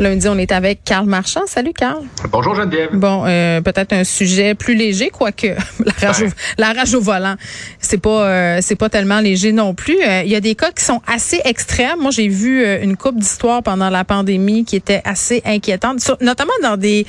Lundi, on est avec Carl Marchand. Salut, Carl. Bonjour Geneviève. Bon, euh, peut-être un sujet plus léger, quoique la rage, au, la rage au volant, c'est pas euh, c'est pas tellement léger non plus. Euh, Il y a des cas qui sont assez extrêmes. Moi, j'ai vu euh, une coupe d'histoires pendant la pandémie qui était assez inquiétante, Sur- notamment dans des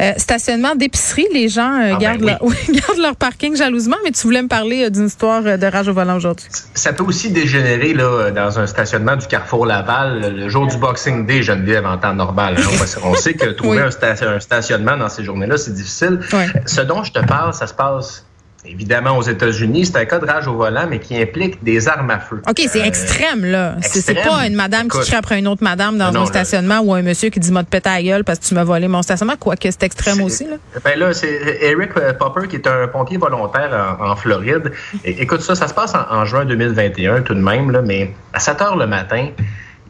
euh, stationnements d'épicerie. Les gens Ah, ben gardent, leur, oui, gardent leur parking jalousement. Mais tu voulais me parler d'une histoire de rage au volant aujourd'hui. Ça peut aussi dégénérer là, dans un stationnement du Carrefour Laval le jour du Boxing Day, Geneviève, en temps normal. hein. On, sait que trouver Oui. un, sta- un stationnement dans ces journées-là, c'est difficile. Ce dont je te parle, ça se passe évidemment aux États-Unis. C'est un cas de rage au volant, mais qui implique des armes à feu. OK, c'est Euh, extrême, là. C'est pas une madame qui crie après une autre madame dans Non, un là- stationnement ou un monsieur qui dit m'a te péter à gueule parce que tu m'as volé mon stationnement, quoique c'est extrême aussi, là. Ben là, c'est Eric euh, Popper qui est un pompier volontaire en, en Floride. Écoute ça, ça se passe en, en juin 2021 tout de même, là, mais à 7 heures le matin,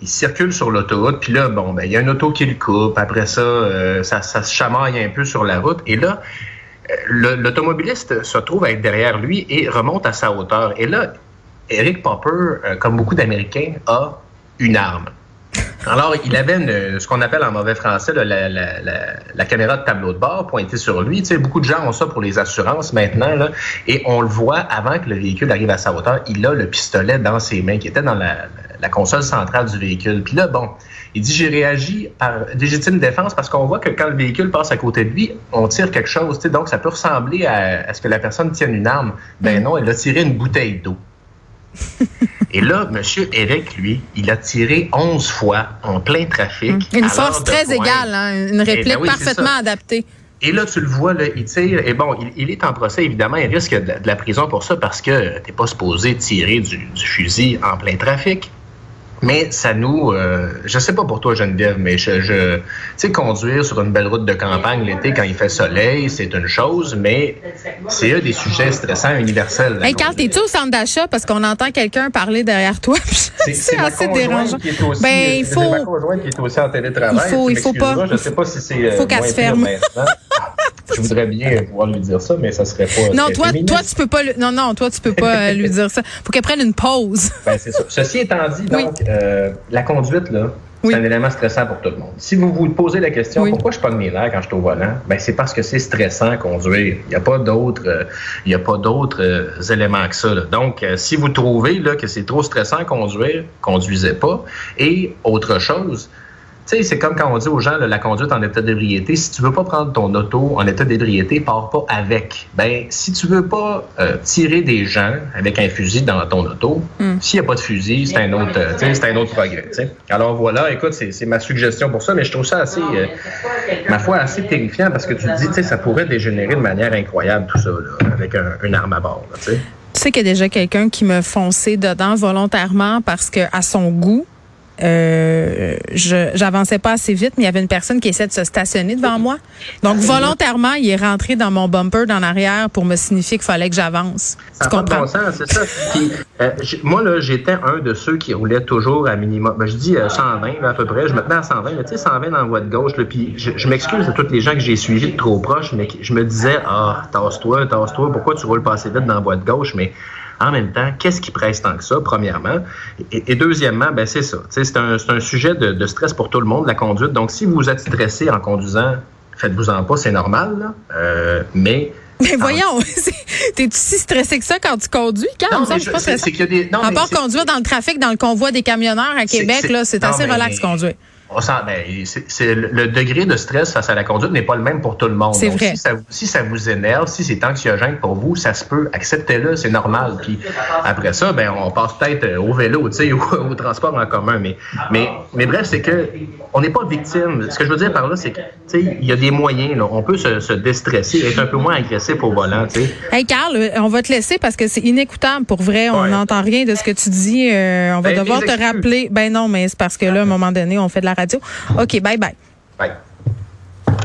il circule sur l'autoroute, puis là, bon, ben il y a une auto qui le coupe. Après ça, euh, ça, ça se chamaille un peu sur la route. Et là, euh, l'automobiliste se trouve à être derrière lui et remonte à sa hauteur. Et là, Eric Popper, euh, comme beaucoup d'Américains, a une arme. Alors, il avait ce qu'on appelle en mauvais français la, caméra de tableau de bord pointée sur lui. Tu beaucoup de gens ont ça pour les assurances maintenant, là, et on le voit avant que le véhicule arrive à sa hauteur. Il a le pistolet dans ses mains, qui était dans la, la console centrale du véhicule. Puis là, bon, il dit j'ai réagi par légitime défense parce qu'on voit que quand le véhicule passe à côté de lui, on tire quelque chose. Donc, ça peut ressembler à, à ce que la personne tienne une arme. Ben non, elle a tiré une bouteille d'eau. Et là, M. Eric, lui, il a tiré 11 fois en plein trafic. Hum. Une force très pointe. égale, hein, une réplique ben oui, c'est parfaitement adaptée. Et là, tu le vois, là, il tire. Et bon, il, il est en procès, évidemment. Il risque de, de la prison pour ça parce que t'es pas supposé tirer du, du fusil en plein trafic. Mais ça nous, euh, je sais pas pour toi Geneviève, mais je, je tu sais conduire sur une belle route de campagne l'été quand il fait soleil, c'est une chose, mais c'est un des sujets stressants universels. Hey, Carl, t'es-tu au centre d'achat parce qu'on entend quelqu'un parler derrière toi? c'est assez dérangeant. qui est aussi- Ben, il faut- ma conjointe qui est aussi en télétravail. Il faut- il faut pas- m'excuseras, Je sais pas si c'est. euh, faut qu'elle se ferme. Je voudrais bien pouvoir lui dire ça, mais ça serait pas. Non, très toi, féministe. toi, tu peux pas, lui- non, non, toi, tu peux pas euh, lui dire ça. Faut qu'elle prenne une pause. Ben, c'est ça. Ceci étant dit, Oui. donc, euh, la conduite, là, Oui. c'est un élément stressant pour tout le monde. Si vous vous posez la question, Oui. pourquoi je pogne mes nerfs quand je suis au volant? Ben, c'est parce que c'est stressant conduire. Il n'y a pas d'autres, euh, il y a pas d'autres euh, éléments que ça. là. Donc, euh, si vous trouvez là, que c'est trop stressant conduire, conduisez pas. Et autre chose, sais, c'est comme quand on dit aux gens là, la conduite en état d'ébriété. Si tu veux pas prendre ton auto en état d'ébriété, pars pas avec. Ben, si tu veux pas euh, tirer des gens avec un fusil dans ton auto, Hmm. s'il n'y a pas de fusil, c'est un autre, euh, c'est un autre progrès. Alors voilà, écoute, c'est ma suggestion pour ça, mais je trouve ça assez, euh, ma foi, assez terrifiant parce que tu te dis, tu sais, ça pourrait dégénérer de manière incroyable tout ça là, avec un, une arme à bord. là, tu sais. Tu sais qu'il y a déjà quelqu'un qui me fonçait dedans volontairement parce que à son goût, euh, je j'avançais pas assez vite, mais il y avait une personne qui essayait de se stationner devant moi. Donc volontairement, il est rentré dans mon bumper d'en arrière pour me signifier qu'il fallait que j'avance. Tu comprends? bon c'est ça. Puis, euh, moi, là, j'étais un de ceux qui roulait toujours à minimum. Ben, je dis euh, 120 là, à peu près. Je me tenais à 120, mais tu sais, 120 dans la voie de gauche. Là, puis je, je m'excuse à tous les gens que j'ai suivis de trop proche, mais je me disais, ah, tasse-toi, tasse-toi, pourquoi tu roules pas assez vite dans la voie de gauche? Mais en même temps, qu'est-ce qui presse tant que ça, premièrement? Et, et deuxièmement, ben c'est ça. C'est un, un sujet de, de stress pour tout le monde, la conduite. Donc, si vous êtes stressé en conduisant, faites-vous-en pas, c'est normal. Là. Euh, mais Mais voyons, c'est- t'es si stressé que ça quand tu conduis? Quand Non, mais je c'est- qu'il y a des- non, À part conduire dans le trafic, dans le convoi des camionneurs à Québec, c'est- là, c'est non, assez mais- relax conduire. On sent, ben, c'est, le degré de stress face à la conduite n'est pas le même pour tout le monde. C'est Donc, vrai. Si ça, vous- si ça vous énerve, si c'est anxiogène pour vous, ça se peut. Acceptez-le, c'est normal. Puis après ça, ben, on passe peut-être euh, au vélo, tu sais, ou au transport en commun. Mais, mais, mais bref, c'est que on n'est pas victime. Ce que je veux dire par là, c'est que, tu sais, il y a des moyens. Là. On peut se, se déstresser, être un peu moins agressif au volant, tu sais. Hey Carl, euh, on va te laisser parce que c'est inécoutable pour vrai. On Ouais. n'entend rien de ce que tu dis. Euh, on va Ben, devoir te rappeler. Ben non, mais c'est parce que là, à un moment donné, on fait de la radio. OK, bye bye. Bye.